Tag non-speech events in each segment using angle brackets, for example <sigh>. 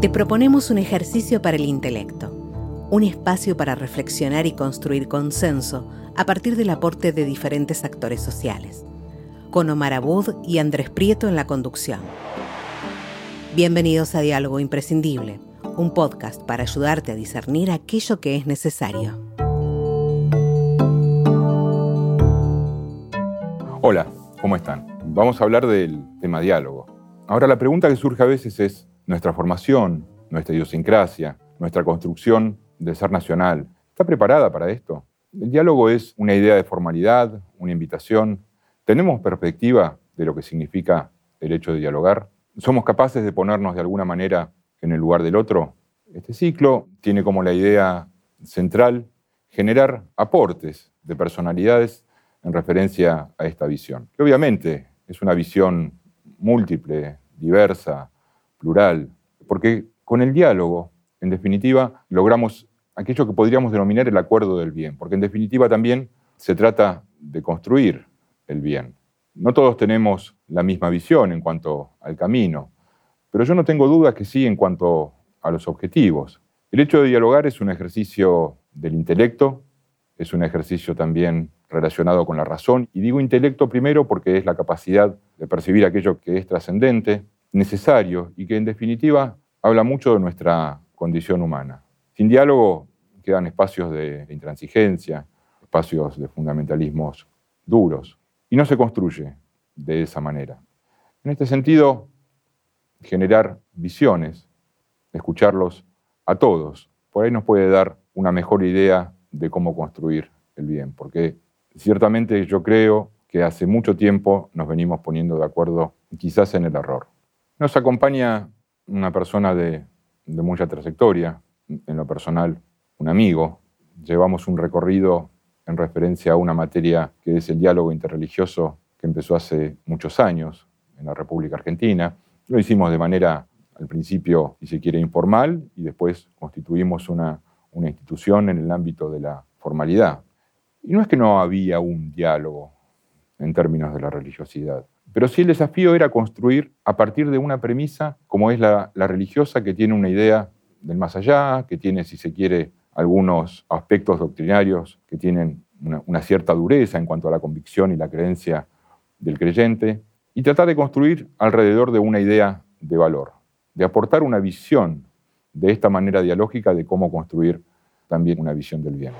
Te proponemos un ejercicio para el intelecto, un espacio para reflexionar y construir consenso a partir del aporte de diferentes actores sociales, con Omar Abud y Andrés Prieto en la conducción. Bienvenidos a Diálogo Imprescindible, un podcast para ayudarte a discernir aquello que es necesario. Hola, ¿cómo están? Vamos a hablar del tema diálogo. Ahora la pregunta que surge a veces es, nuestra formación, nuestra idiosincrasia, nuestra construcción de ser nacional, ¿está preparada para esto? El diálogo es una idea de formalidad, una invitación. ¿Tenemos perspectiva de lo que significa el hecho de dialogar? ¿Somos capaces de ponernos de alguna manera en el lugar del otro? Este ciclo tiene como la idea central generar aportes de personalidades en referencia a esta visión, que obviamente es una visión múltiple, diversa, plural, porque con el diálogo, en definitiva, logramos aquello que podríamos denominar el acuerdo del bien, porque en definitiva también se trata de construir el bien. No todos tenemos la misma visión en cuanto al camino, pero yo no tengo dudas que sí en cuanto a los objetivos. El hecho de dialogar es un ejercicio del intelecto, es un ejercicio también relacionado con la razón, y digo intelecto primero porque es la capacidad de percibir aquello que es trascendente, necesario y que en definitiva habla mucho de nuestra condición humana. Sin diálogo quedan espacios de intransigencia, espacios de fundamentalismos duros y no se construye de esa manera. En este sentido, generar visiones, escucharlos a todos, por ahí nos puede dar una mejor idea de cómo construir el bien, porque ciertamente yo creo que hace mucho tiempo nos venimos poniendo de acuerdo quizás en el error. Nos acompaña una persona de, mucha trayectoria, en lo personal, un amigo. Llevamos un recorrido en referencia a una materia que es el diálogo interreligioso que empezó hace muchos años en la República Argentina. Lo hicimos de manera, al principio, si se quiere, informal y después constituimos una institución en el ámbito de la formalidad. Y no es que no había un diálogo en términos de la religiosidad. Pero sí el desafío era construir a partir de una premisa como es la, religiosa, que tiene una idea del más allá, que tiene, si se quiere, algunos aspectos doctrinarios que tienen una, una, cierta dureza en cuanto a la convicción y la creencia del creyente, y tratar de construir alrededor de una idea de valor, de aportar una visión de esta manera dialógica de cómo construir también una visión del bien.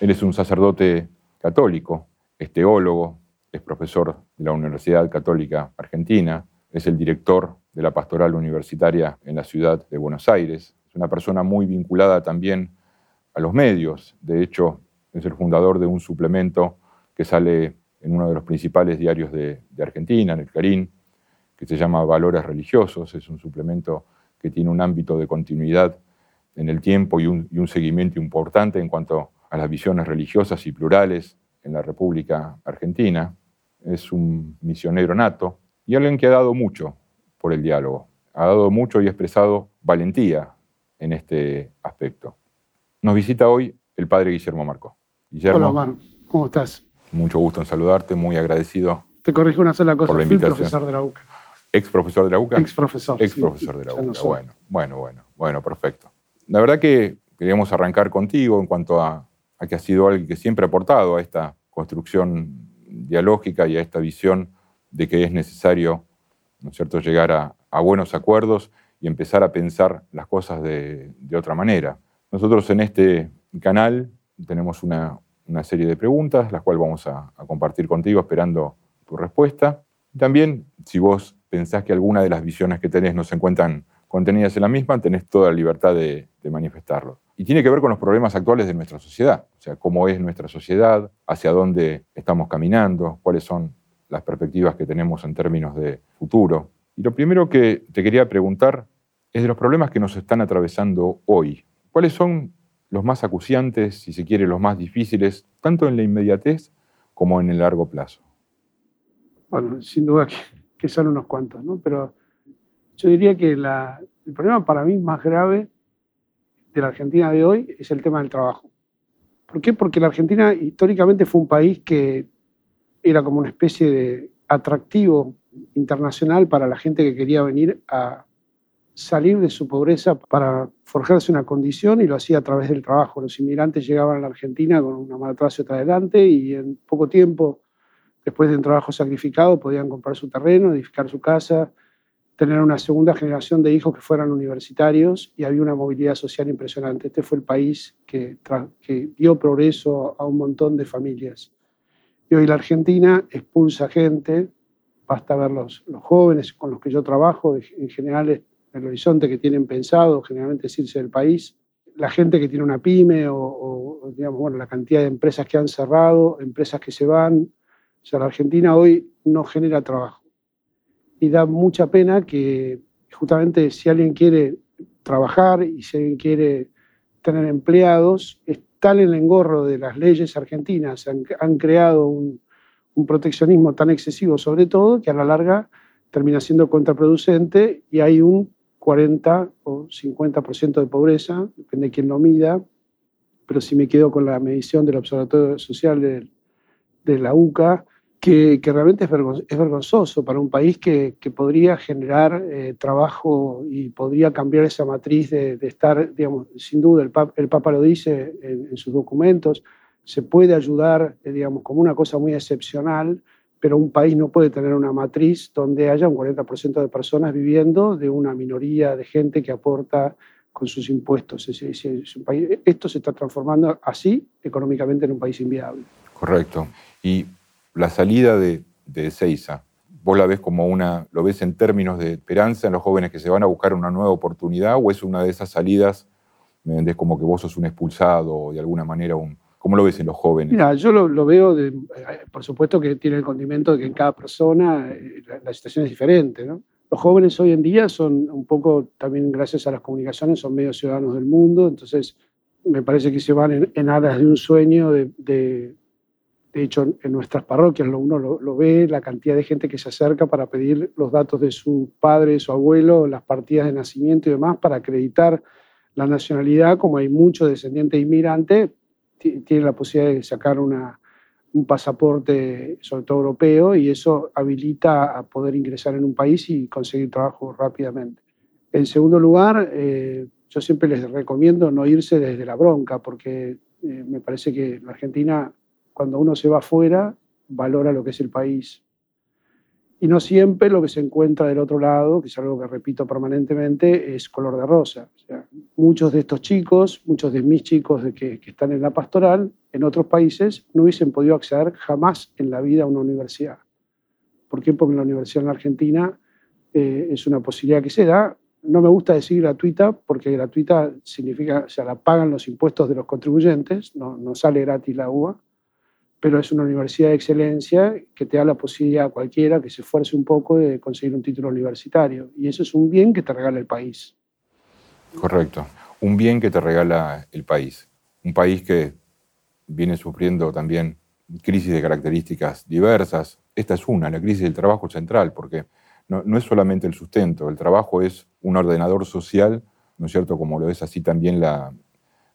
Él es un sacerdote católico, es teólogo, es profesor de la Universidad Católica Argentina, es el director de la pastoral universitaria en la ciudad de Buenos Aires, es una persona muy vinculada también a los medios, de hecho es el fundador de un suplemento que sale en uno de los principales diarios de, Argentina, en el Carín, que se llama Valores Religiosos, es un suplemento que tiene un ámbito de continuidad en el tiempo y un, y un seguimiento importante en cuanto a las visiones religiosas y plurales en la República Argentina es un misionero nato y alguien que ha dado mucho por el diálogo. Ha dado mucho y ha expresado valentía en este aspecto. Nos visita hoy el padre Guillermo Marco. Guillermo, Hola, Omar. ¿Cómo estás? Mucho gusto en saludarte, muy agradecido. Te corrijo una sola cosa, fui profesor de la UCA. ¿Ex profesor de la UCA? Ex profesor. Ex profesor de la UCA. bueno, bueno, bueno, bueno, perfecto. La verdad que queríamos arrancar contigo en cuanto a, a que has sido alguien que siempre ha aportado a esta construcción y a esta visión de que es necesario ¿no cierto? llegar a, buenos acuerdos y empezar a pensar las cosas de, otra manera. Nosotros en este canal tenemos una, serie de preguntas, las cuales vamos a, compartir contigo esperando tu respuesta. También, si vos pensás que alguna de las visiones que tenés no se encuentran contenidas en la misma, tenés toda la libertad de manifestarlo. Y tiene que ver con los problemas actuales de nuestra sociedad, o sea, cómo es nuestra sociedad, hacia dónde estamos caminando, cuáles son las perspectivas que tenemos en términos de futuro. Y lo primero que te quería preguntar es de los problemas que nos están atravesando hoy. ¿Cuáles son los más acuciantes, si se quiere, los más difíciles, tanto en la inmediatez como en el largo plazo? Bueno, sin duda que, son unos cuantos, ¿no? Pero yo diría que el problema para mí más grave de la Argentina de hoy es el tema del trabajo. ¿Por qué? Porque la Argentina históricamente fue un país que era como una especie de atractivo internacional para la gente que quería venir a, salir de su pobreza para forjarse una condición y lo hacía a través del trabajo. Los inmigrantes llegaban a la Argentina con una mala atrás otra adelante y en poco tiempo, después de un trabajo sacrificado, podían comprar su terreno, edificar su casa, tener una segunda generación de hijos que fueran universitarios y había una movilidad social impresionante. Este fue el país que, que dio progreso a un montón de familias. Y hoy la Argentina expulsa gente, basta ver los, jóvenes con los que yo trabajo, en general el horizonte que tienen pensado, generalmente es irse del país. La gente que tiene una pyme o, digamos, bueno, la cantidad de empresas que han cerrado, empresas que se van. O sea, la Argentina hoy no genera trabajo. Y da mucha pena que justamente si alguien quiere trabajar y si alguien quiere tener empleados, es tal el engorro de las leyes argentinas, han, han creado un, un proteccionismo tan excesivo sobre todo que a la larga termina siendo contraproducente y hay un 40 o 50% de pobreza, depende de quién lo mida, pero si me quedo con la medición del Observatorio Social de, de la UCA, que, que realmente es, vergonzoso para un país que, que podría generar eh, trabajo y podría cambiar esa matriz de, de estar, digamos, sin duda, el, Papa, el Papa lo dice en, en, sus documentos, se puede ayudar, eh, digamos, como una cosa muy excepcional, pero un país no puede tener una matriz donde haya un 40% de personas viviendo de una minoría de gente que aporta con sus impuestos. esto se está transformando así económicamente en un país inviable. Correcto. Y la salida de, de ¿vos la ves como una, lo ves en términos de esperanza en los jóvenes que se van a buscar una nueva oportunidad o es una de esas salidas, me vendés como que vos sos un expulsado o de alguna manera un, ¿Cómo lo ves en los jóvenes? Mira, yo lo, veo, por supuesto que tiene el condimento de que en cada persona eh, la, situación es diferente. ¿no? Los jóvenes hoy en día son un poco, también gracias a las comunicaciones, son medios ciudadanos del mundo, entonces me parece que se van en, en aras de un sueño de, de hecho, en nuestras parroquias uno lo, lo, ve, la cantidad de gente que se acerca para pedir los datos de su padre, su abuelo, las partidas de nacimiento y demás para acreditar la nacionalidad, como hay muchos descendientes de inmigrantes, tiene la posibilidad de sacar una, un pasaporte, sobre todo europeo, y eso habilita a poder ingresar en un país y conseguir trabajo rápidamente. En segundo lugar, eh, yo siempre les recomiendo no irse desde la bronca, porque eh, me parece que la Argentina, cuando uno se va afuera, valora lo que es el país y no siempre lo que se encuentra del otro lado, que es algo que repito permanentemente, es color de rosa. O sea, muchos de estos chicos, muchos de mis chicos de que, que, están en la pastoral, en otros países, no hubiesen podido acceder jamás en la vida a una universidad. ¿Por qué? Porque la universidad en la Argentina eh, es una posibilidad que se da. No me gusta decir gratuita, porque gratuita significa, o sea, la pagan los impuestos de los contribuyentes, no, no sale gratis la UBA pero es una universidad de excelencia que te da la posibilidad a cualquiera que se esfuerce un poco de conseguir un título universitario. Y eso es un bien que te regala el país. Correcto. Un bien que te regala el país. Un país que viene sufriendo también crisis de características diversas. Esta es una, la crisis del trabajo central, porque no, es solamente el sustento, el trabajo es un ordenador social, ¿no es cierto? Como lo es así también la,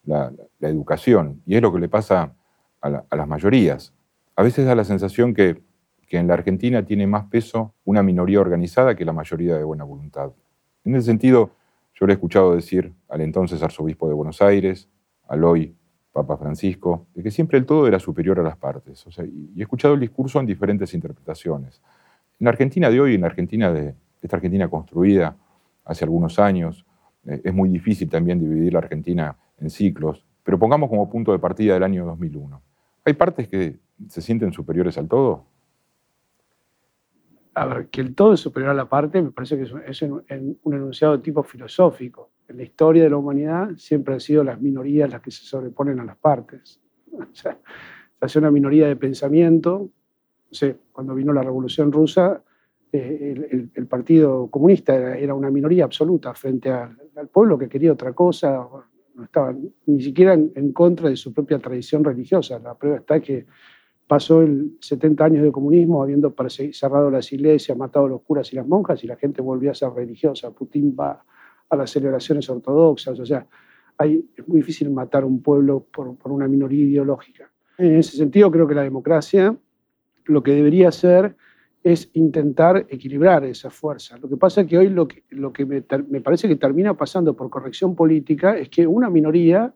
la, la educación. Y es lo que le pasa a, la, a, las mayorías. A veces da la sensación que, que, en la Argentina tiene más peso una minoría organizada que la mayoría de buena voluntad. En ese sentido, yo le he escuchado decir al entonces arzobispo de Buenos Aires, al hoy Papa Francisco, de que siempre el todo era superior a las partes. O sea, y he escuchado el discurso en diferentes interpretaciones. En la Argentina de hoy, en la Argentina de esta Argentina construida hace algunos años, eh, es muy difícil también dividir la Argentina en ciclos, pero pongamos como punto de partida el año 2001. ¿Hay partes que se sienten superiores al todo? A ver, que el todo es superior a la parte me parece que es un, un enunciado de tipo filosófico. En la historia de la humanidad siempre han sido las minorías las que se sobreponen a las partes. <laughs> O sea, se hace una minoría de pensamiento. No sé, cuando vino la Revolución Rusa, eh, el, Partido Comunista era, una minoría absoluta frente al pueblo que quería otra cosa, no estaban ni siquiera en, contra de su propia tradición religiosa. La prueba está que pasó el 70 años de comunismo habiendo cerrado las iglesias, matado a los curas y las monjas y la gente volvió a ser religiosa. Putin va a las celebraciones ortodoxas, o sea, es muy difícil matar un pueblo por, por una minoría ideológica. En ese sentido, creo que la democracia lo que debería hacer es intentar equilibrar esa fuerza. Lo que pasa es que hoy lo que, me, parece que termina pasando por corrección política es que una minoría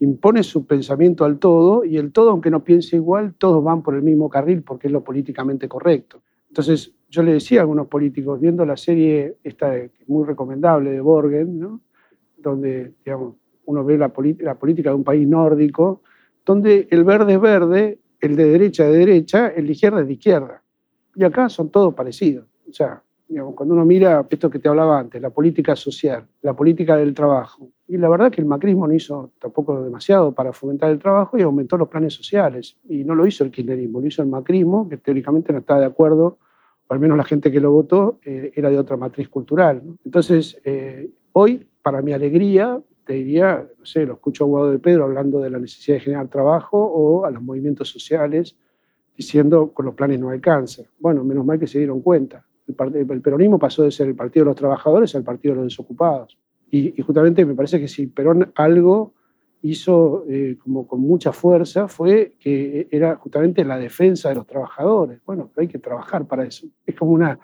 impone su pensamiento al todo y el todo, aunque no piense igual, todos van por el mismo carril porque es lo políticamente correcto. Entonces, yo le decía a algunos políticos, viendo la serie esta muy recomendable de Borgen, donde digamos, uno ve la, política de un país nórdico, donde el verde es verde, el de derecha de derecha, el de izquierda es de izquierda. Y acá son todos parecidos. O sea, digamos, cuando uno mira esto que te hablaba antes, la política social, la política del trabajo, y la verdad que el macrismo no hizo tampoco demasiado para fomentar el trabajo y aumentó los planes sociales. Y no lo hizo el kirchnerismo, lo hizo el macrismo, que teóricamente no está de acuerdo, o al menos la gente que lo votó eh, era de otra matriz cultural. Entonces, eh, hoy, para mi alegría, te diría, no sé, lo escucho a Guado de Pedro hablando de la necesidad de generar trabajo o a los movimientos sociales diciendo con los planes no alcanza. Bueno, menos mal que se dieron cuenta. El, peronismo pasó de ser el partido de los trabajadores al partido de los desocupados. Y, justamente me parece que si Perón algo hizo eh, como con mucha fuerza fue que era justamente la defensa de los trabajadores. Bueno, pero hay que trabajar para eso. Es como una,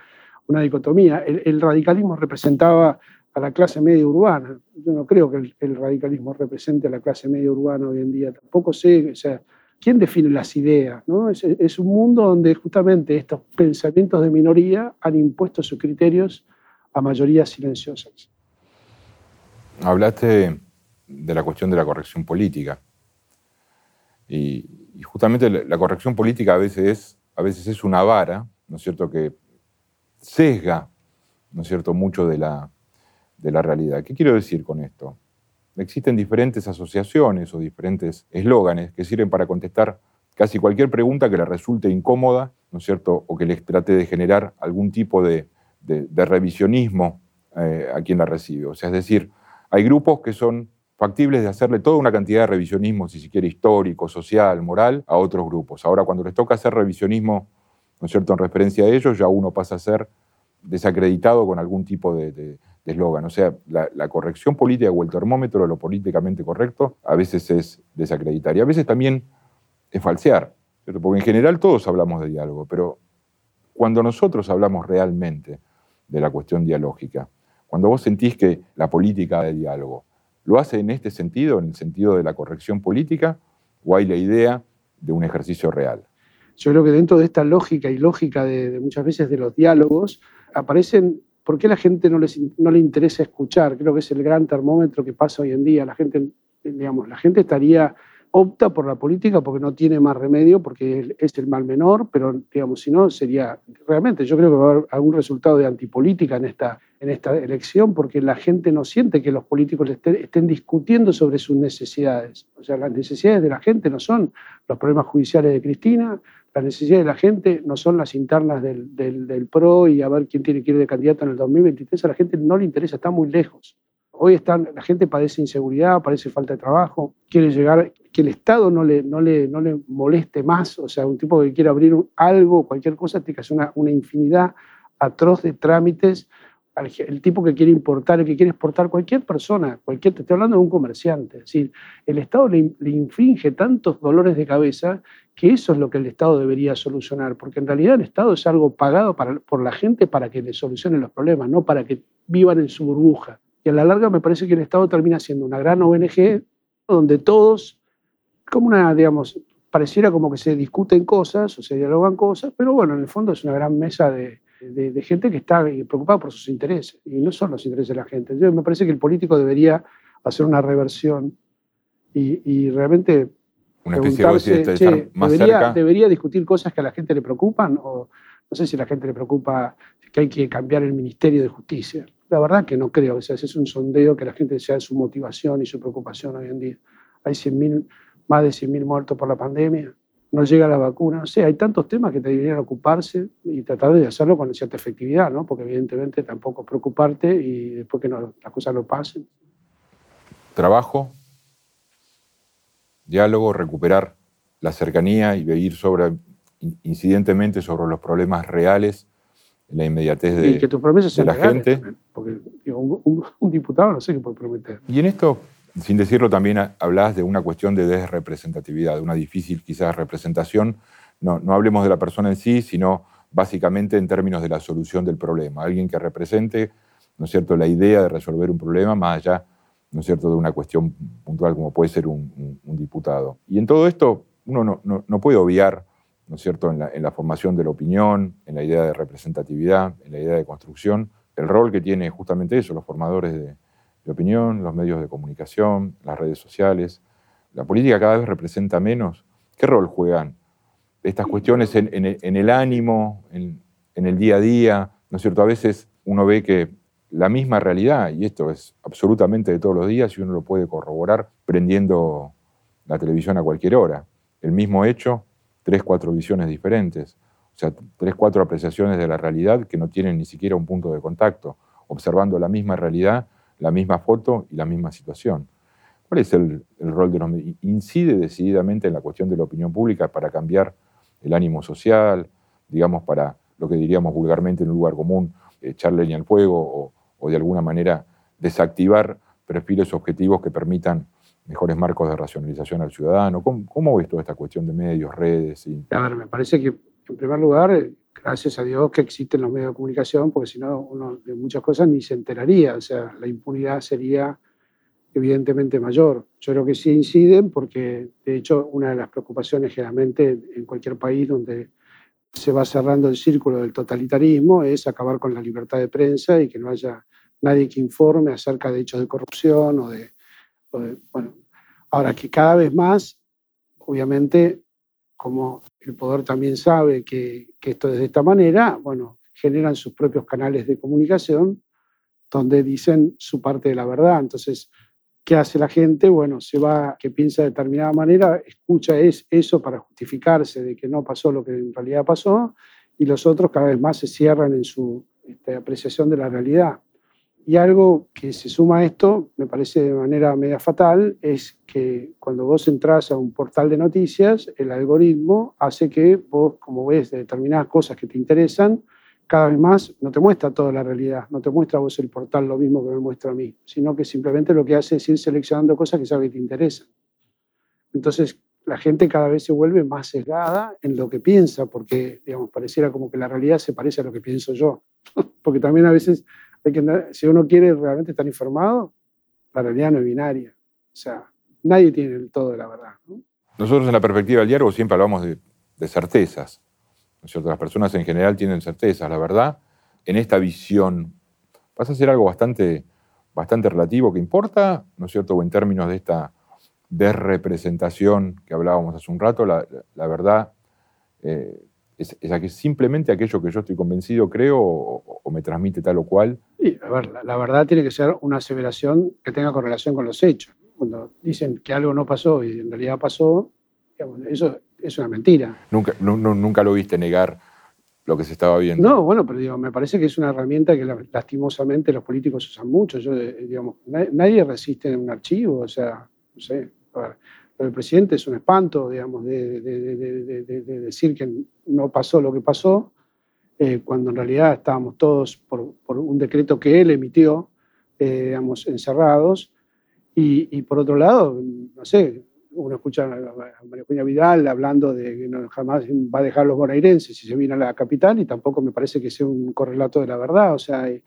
una dicotomía. el radicalismo representaba a la clase media urbana. Yo no creo que el, radicalismo represente a la clase media urbana hoy en día. Tampoco sé, o sea, ¿quién define las ideas? Es, un mundo donde justamente estos pensamientos de minoría han impuesto sus criterios a mayorías silenciosas. Hablaste de la cuestión de la corrección política. Y, justamente la, corrección política a veces, es, a veces es una vara, ¿no es cierto?, que sesga, ¿no es cierto?, mucho de la, de la realidad. ¿Qué quiero decir con esto? Existen diferentes asociaciones o diferentes eslóganes que sirven para contestar casi cualquier pregunta que le resulte incómoda, ¿no es cierto? O que les trate de generar algún tipo de, revisionismo eh, a quien la recibe. O sea, es decir, hay grupos que son factibles de hacerle toda una cantidad de revisionismo, si se quiere, histórico, social, moral, a otros grupos. Ahora, cuando les toca hacer revisionismo, ¿no es cierto?, en referencia a ellos, ya uno pasa a ser desacreditado con algún tipo de, eslogan. O sea, la, corrección política o el termómetro de lo políticamente correcto a veces es desacreditar y a veces también es falsear. Porque en general todos hablamos de diálogo, pero cuando nosotros hablamos realmente de la cuestión dialógica, cuando vos sentís que la política de diálogo lo hace en este sentido, en el sentido de la corrección política, o hay la idea de un ejercicio real. Yo creo que dentro de esta lógica y lógica de muchas veces de los diálogos, aparecen ¿Por qué la gente no, les, no le interesa escuchar? Creo que es el gran termómetro que pasa hoy en día. La gente, digamos, la gente estaría, opta por la política porque no tiene más remedio, porque es el mal menor, pero digamos, si no, sería realmente, yo creo que va a haber algún resultado de antipolítica en esta, en esta elección, porque la gente no siente que los políticos estén, estén discutiendo sobre sus necesidades. O sea, las necesidades de la gente no son los problemas judiciales de Cristina, las necesidades de la gente no son las internas del, del, PRO y a ver quién tiene que ir de candidato en el 2023. A la gente no le interesa, está muy lejos. Hoy están, la gente padece inseguridad, padece falta de trabajo, quiere llegar, que el Estado no le, no le, no le moleste más. O sea, un tipo que quiere abrir algo, cualquier cosa, tiene que hacer una, una infinidad atroz de trámites el tipo que quiere importar, el que quiere exportar, cualquier persona, cualquier, te estoy hablando de un comerciante. Es decir, el Estado le, infringe tantos dolores de cabeza que eso es lo que el Estado debería solucionar, porque en realidad el Estado es algo pagado por la gente para que le solucionen los problemas, no para que vivan en su burbuja. Y a la larga me parece que el Estado termina siendo una gran ONG donde todos, como una, digamos, pareciera como que se discuten cosas o se dialogan cosas, pero bueno, en el fondo es una gran mesa de, de, gente que está preocupada por sus intereses, y no son los intereses de la gente. Yo, me parece que el político debería hacer una reversión y, realmente una especie de, más debería, cerca. debería discutir cosas que a la gente le preocupan, o no sé si a la gente le preocupa que hay que cambiar el Ministerio de Justicia. La verdad que no creo, o sea, es un sondeo que la gente sea su motivación y su preocupación hoy en día. Hay 100 más de 100.000 muertos por la pandemia no llega la vacuna. No sé, hay tantos temas que te deberían ocuparse y tratar de hacerlo con cierta efectividad, ¿no? Porque evidentemente tampoco preocuparte y después que las cosas no pasen. Trabajo, diálogo, recuperar la cercanía y vivir sobre, incidentemente sobre los problemas reales, la inmediatez de, que tus promesas de la gente. porque un, un, diputado no sé qué puede prometer. Y en esto sin decirlo, también hablas de una cuestión de desrepresentatividad, de una difícil quizás representación. No, no hablemos de la persona en sí, sino básicamente en términos de la solución del problema, alguien que represente, ¿no es cierto?, la idea de resolver un problema más allá, ¿no es cierto?, de una cuestión puntual como puede ser un, diputado. Y en todo esto uno no, puede obviar, ¿no es cierto?, en la, en la, formación de la opinión, en la idea de representatividad, en la idea de construcción, el rol que tiene justamente eso, los formadores de, opinión, los medios de comunicación, las redes sociales. La política cada vez representa menos. ¿Qué rol juegan estas cuestiones en, el ánimo, en, el día a día? ¿No es cierto? A veces uno ve que la misma realidad, y esto es absolutamente de todos los días, y uno lo puede corroborar prendiendo la televisión a cualquier hora. El mismo hecho, tres, cuatro visiones diferentes. O sea, tres, cuatro apreciaciones de la realidad que no tienen ni siquiera un punto de contacto, observando la misma realidad la misma foto y la misma situación. ¿Cuál es el, rol de los medios? ¿Incide decididamente en la cuestión de la opinión pública para cambiar el ánimo social, digamos, para lo que diríamos vulgarmente en un lugar común, echar leña al fuego de alguna manera desactivar perfiles objetivos que permitan mejores marcos de racionalización al ciudadano? ¿Cómo, ves toda esta cuestión de medios, redes? Y... A ver, me parece que, en primer lugar, gracias a Dios que existen los medios de comunicación, porque si no, uno de muchas cosas ni se enteraría. O sea, la impunidad sería evidentemente mayor. Yo creo que sí inciden porque, de hecho, una de las preocupaciones generalmente en cualquier país donde se va cerrando el círculo del totalitarismo es acabar con la libertad de prensa y que no haya nadie que informe acerca de hechos de corrupción o de, bueno, ahora que cada vez más, obviamente, como el poder también sabe que, esto es de esta manera, bueno, generan sus propios canales de comunicación donde dicen su parte de la verdad. Entonces, ¿qué hace la gente? Bueno, se va, que piensa de determinada manera, escucha es, eso para justificarse de que no pasó lo que en realidad pasó, y los otros cada vez más se cierran en su este, apreciación de la realidad. Y algo que se suma a esto, me parece de manera media fatal, es que cuando vos entras a un portal de noticias, el algoritmo hace que vos, como ves determinadas cosas que te interesan, cada vez más no te muestra toda la realidad, no te muestra vos el portal lo mismo que me muestra a mí, sino que simplemente lo que hace es ir seleccionando cosas que sabe que te interesan. Entonces, la gente cada vez se vuelve más sesgada en lo que piensa, porque, digamos, pareciera como que la realidad se parece a lo que pienso yo. <laughs> porque también a veces que, si uno quiere realmente estar informado, la realidad no es binaria. O sea, nadie tiene el todo de la verdad. Nosotros en la perspectiva del diálogo siempre hablamos de, certezas. ¿No es cierto? Las personas en general tienen certezas. La verdad, en esta visión, pasa a ser algo bastante, bastante relativo que importa, ¿no es cierto? O en términos de esta desrepresentación que hablábamos hace un rato, la, verdad eh, es, es, simplemente aquello que yo estoy convencido, creo, o, me transmite tal o cual. Sí, a ver, la, verdad tiene que ser una aseveración que tenga correlación con los hechos. Cuando dicen que algo no pasó y en realidad pasó, eso es una mentira. Nunca, nunca lo viste negar lo que se estaba viendo. No, bueno, pero digo, me parece que es una herramienta que lastimosamente los políticos usan mucho. Yo, eh, digamos, nadie resiste en un archivo, o sea, no sé. A ver, el presidente es un espanto, digamos, de, decir que no pasó lo que pasó, eh, cuando en realidad estábamos todos por, un decreto que él emitió, eh, digamos, encerrados. Y, por otro lado, no sé, uno escucha a María Peña Vidal hablando de que no, jamás va a dejar los bonaerenses si se viene a la capital y tampoco me parece que sea un correlato de la verdad. O sea, es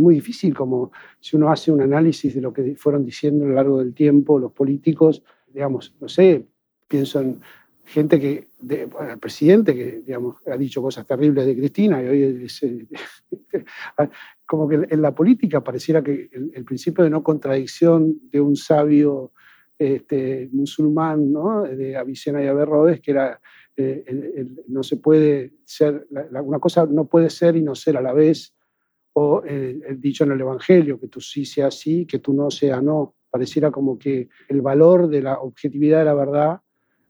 muy difícil como si uno hace un análisis de lo que fueron diciendo a lo largo del tiempo los políticos digamos, no sé, pienso en gente que, bueno, el presidente que, digamos, ha dicho cosas terribles de Cristina y hoy es, eh, <laughs> como que en la política pareciera que el, principio de no contradicción de un sabio este, musulmán, ¿no? de Avicena y Averroes, que era, eh, no se puede ser, una cosa no puede ser y no ser a la vez, o el dicho en el Evangelio, que tú sí seas sí, que tú no sea no. Pareciera como que el valor de la objetividad de la verdad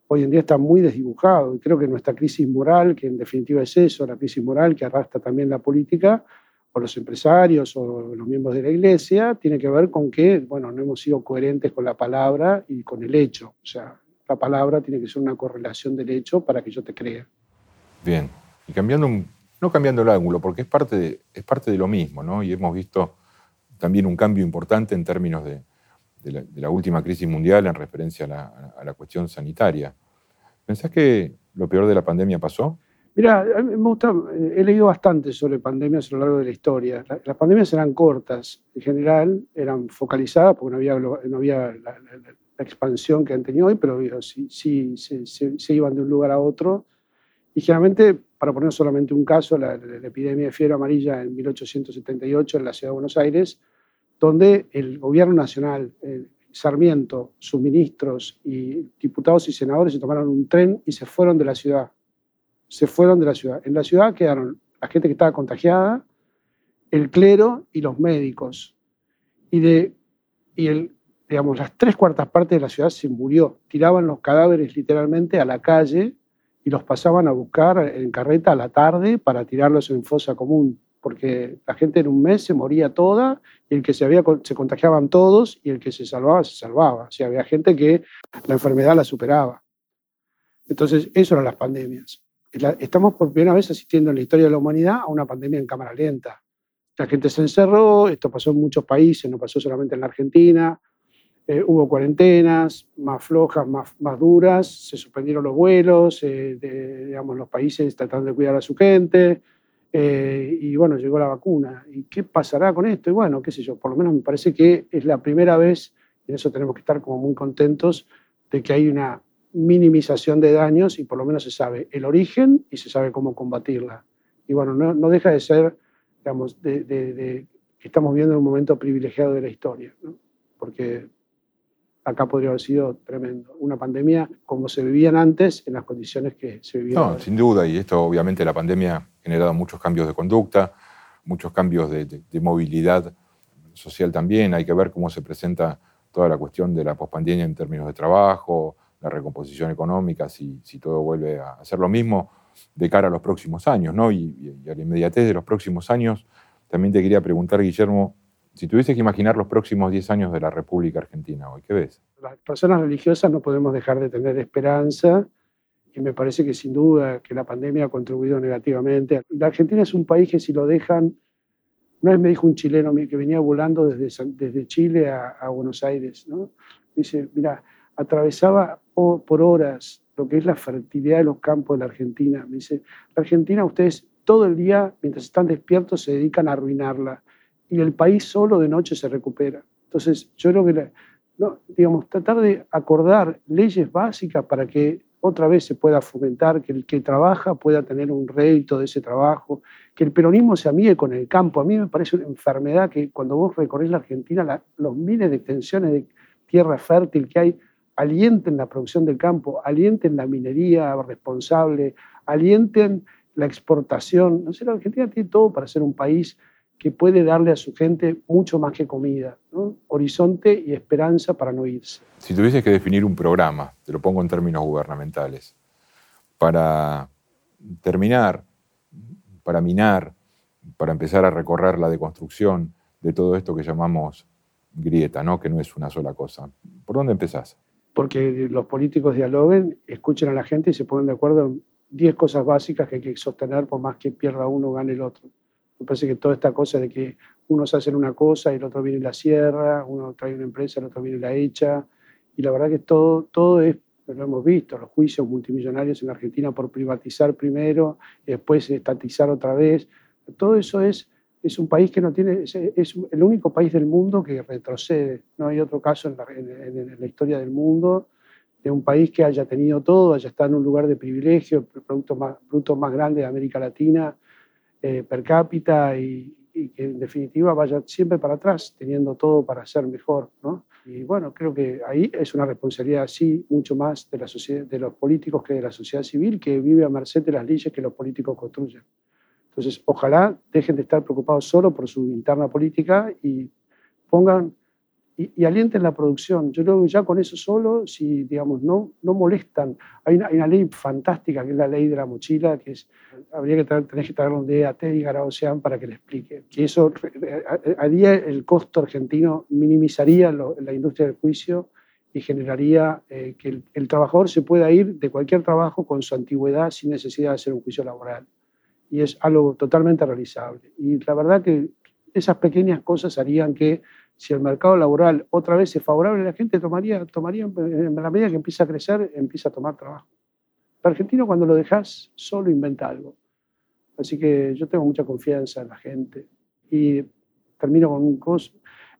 hoy en día está muy desdibujado. Y creo que nuestra crisis moral, que en definitiva es eso, la crisis moral que arrastra también la política, o los empresarios o los miembros de la iglesia, tiene que ver con que, bueno, no hemos sido coherentes con la palabra y con el hecho. O sea, la palabra tiene que ser una correlación del hecho para que yo te crea. Bien. Y cambiando, no cambiando el ángulo, porque es parte de, es parte de lo mismo, ¿no? Y hemos visto también un cambio importante en términos de, de la, última crisis mundial en referencia a la, cuestión sanitaria. ¿Pensás que lo peor de la pandemia pasó? Mira, me gusta, he leído bastante sobre pandemias a lo largo de la historia. Las pandemias eran cortas, en general, eran focalizadas porque no había, no había la, expansión que han tenido hoy, pero sí, sí se, iban de un lugar a otro. Y generalmente, para poner solamente un caso, la, epidemia de fiebre amarilla en 1878 en la ciudad de Buenos Aires, donde el gobierno nacional, Sarmiento, sus ministros y diputados y senadores se tomaron un tren y se fueron de la ciudad se fueron de la ciudad. En la ciudad quedaron la gente que estaba contagiada, el clero y los médicos. Y, de, y el, digamos, las tres cuartas partes de la ciudad se murió. Tiraban los cadáveres literalmente a la calle y los pasaban a buscar en carreta a la tarde para tirarlos en fosa común, porque la gente en un mes se moría toda y el que se había se contagiaban todos y el que se salvaba se salvaba. O sea, había gente que la enfermedad la superaba. Entonces, eso eran las pandemias estamos por primera vez asistiendo en la historia de la humanidad a una pandemia en cámara lenta. La gente se encerró, esto pasó en muchos países, no pasó solamente en la Argentina. Eh, hubo cuarentenas más flojas, más, más duras, se suspendieron los vuelos, eh, digamos, los países tratando de cuidar a su gente, eh, y bueno, llegó la vacuna. ¿Y qué pasará con esto? Y bueno, qué sé yo, por lo menos me parece que es la primera vez, y en eso tenemos que estar como muy contentos, de que hay una minimización de daños y por lo menos se sabe el origen y se sabe cómo combatirla. Y bueno, no, deja de ser, digamos, de, que estamos viendo un momento privilegiado de la historia, porque acá podría haber sido tremendo. Una pandemia como se vivían antes en las condiciones que se vivían. No, sin duda, y esto obviamente la pandemia ha generado muchos cambios de conducta, muchos cambios de, de movilidad social también. Hay que ver cómo se presenta toda la cuestión de la pospandemia en términos de trabajo, la recomposición económica, si, si todo vuelve a ser lo mismo de cara a los próximos años, ¿no? Y, a la inmediatez de los próximos años, también te quería preguntar, Guillermo, si tuvieses que imaginar los próximos 10 años de la República Argentina hoy, ¿qué ves? Las personas religiosas no podemos dejar de tener esperanza y me parece que sin duda que la pandemia ha contribuido negativamente. La Argentina es un país que si lo dejan, una vez me dijo un chileno que venía volando desde, desde Chile a, a Buenos Aires, ¿no? Dice, mira, atravesaba por horas lo que es la fertilidad de los campos de la Argentina. Me dice, la Argentina ustedes todo el día, mientras están despiertos, se dedican a arruinarla y el país solo de noche se recupera. Entonces, yo creo que, no, digamos, tratar de acordar leyes básicas para que otra vez se pueda fomentar, que el que trabaja pueda tener un rédito de ese trabajo, que el peronismo se amigue con el campo. A mí me parece una enfermedad que cuando vos recorres la Argentina, los miles de extensiones de tierra fértil que hay, alienten la producción del campo, alienten la minería responsable, alienten la exportación. No sé, la Argentina tiene todo para ser un país que puede darle a su gente mucho más que comida, horizonte y esperanza para no irse. Si tuvieses que definir un programa, te lo pongo en términos gubernamentales, para terminar, para minar, para empezar a recorrer la deconstrucción de todo esto que llamamos grieta, ¿no? que no es una sola cosa, ¿por dónde empezás? Porque los políticos dialoguen, escuchen a la gente y se ponen de acuerdo en 10 cosas básicas que hay que sostener por más que pierda uno o gane el otro. Me parece que toda esta cosa de que unos hacen una cosa y el otro viene y la cierra, uno trae una empresa, el otro viene y la echa, y la verdad que todo, todo es, lo hemos visto, los juicios multimillonarios en la Argentina por privatizar primero y después estatizar otra vez, todo eso es es un país que no tiene, es, el único país del mundo que retrocede. No hay otro caso en la, historia del mundo de un país que haya tenido todo, haya estado en un lugar de privilegio, el producto más, producto más grande de América Latina eh, per cápita y, que en definitiva vaya siempre para atrás, teniendo todo para ser mejor. ¿no? Y bueno, creo que ahí es una responsabilidad, sí, mucho más de, la sociedad, de los políticos que de la sociedad civil, que vive a merced de las leyes que los políticos construyen. Entonces, ojalá dejen de estar preocupados solo por su interna política y pongan y, alienten la producción. Yo creo que ya con eso solo, si digamos no, no molestan, hay una, ley fantástica que es la ley de la mochila, que es, habría que traer, tenés que traer un DAT y Garaocean para que le explique. Que eso haría el costo argentino, minimizaría la industria del juicio y generaría eh, que el, el trabajador se pueda ir de cualquier trabajo con su antigüedad sin necesidad de hacer un juicio laboral y es algo totalmente realizable. Y la verdad que esas pequeñas cosas harían que si el mercado laboral otra vez es favorable, la gente tomaría, tomaría en la medida que empieza a crecer, empieza a tomar trabajo. El argentino cuando lo dejas solo inventa algo. Así que yo tengo mucha confianza en la gente. Y termino con un cosa.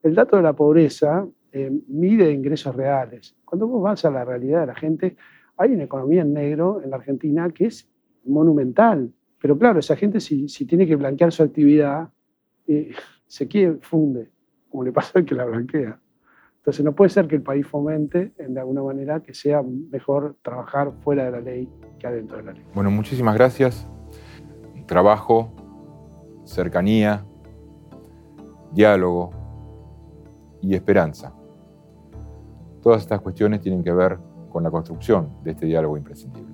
El dato de la pobreza eh, mide ingresos reales. Cuando vos vas a la realidad de la gente, hay una economía en negro en la Argentina que es monumental. Pero claro, esa gente si, tiene que blanquear su actividad, eh, se quiere, funde, como le pasa al que la blanquea. Entonces no puede ser que el país fomente, de alguna manera, que sea mejor trabajar fuera de la ley que adentro de la ley. Bueno, muchísimas gracias. Trabajo, cercanía, diálogo y esperanza. Todas estas cuestiones tienen que ver con la construcción de este diálogo imprescindible.